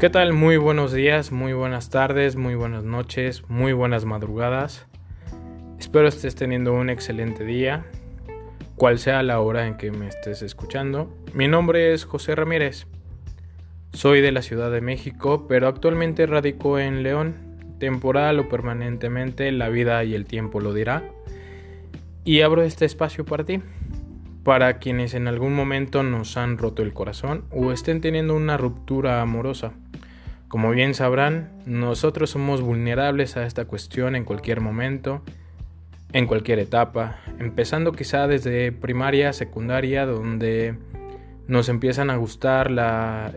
¿Qué tal? Muy buenos días, muy buenas tardes, muy buenas noches, muy buenas madrugadas. Espero estés teniendo un excelente día, cual sea la hora en que me estés escuchando. Mi nombre es José Ramírez. Soy de la Ciudad de México, pero actualmente radico en León. Temporal o permanentemente, la vida y el tiempo lo dirá. Y abro este espacio para ti para quienes en algún momento nos han roto el corazón o estén teniendo una ruptura amorosa. Como bien sabrán, nosotros somos vulnerables a esta cuestión en cualquier momento, en cualquier etapa, empezando quizá desde primaria, secundaria, donde nos empiezan a gustar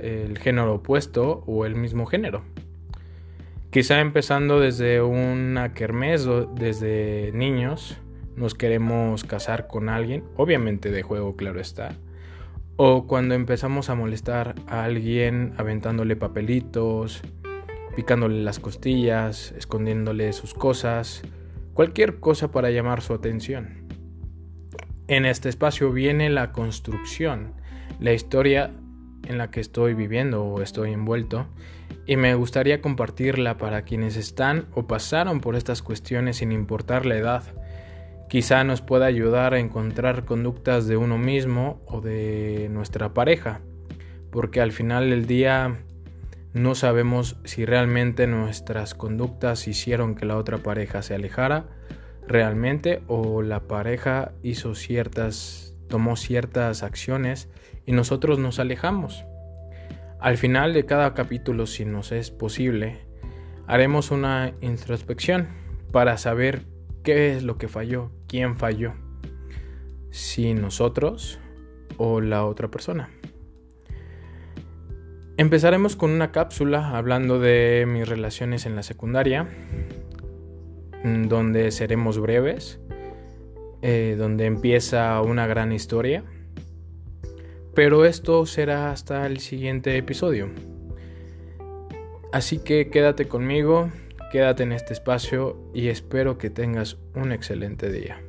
el género opuesto o el mismo género. Quizá empezando desde una kermés desde niños, nos queremos casar con alguien, obviamente de juego, claro está. O cuando empezamos a molestar a alguien aventándole papelitos, picándole las costillas, escondiéndole sus cosas, cualquier cosa para llamar su atención. En este espacio viene la construcción, la historia en la que estoy viviendo o estoy envuelto y me gustaría compartirla para quienes están o pasaron por estas cuestiones sin importar la edad quizá nos pueda ayudar a encontrar conductas de uno mismo o de nuestra pareja, porque al final del día no sabemos si realmente nuestras conductas hicieron que la otra pareja se alejara realmente o la pareja hizo ciertas tomó ciertas acciones y nosotros nos alejamos. Al final de cada capítulo, si nos es posible, haremos una introspección para saber qué es lo que falló, quién falló, si nosotros o la otra persona. Empezaremos con una cápsula hablando de mis relaciones en la secundaria, mm, donde seremos breves, eh, donde empieza una gran historia, pero esto será hasta el siguiente episodio. Así que quédate conmigo, quédate en este espacio y espero que tengas un excelente día.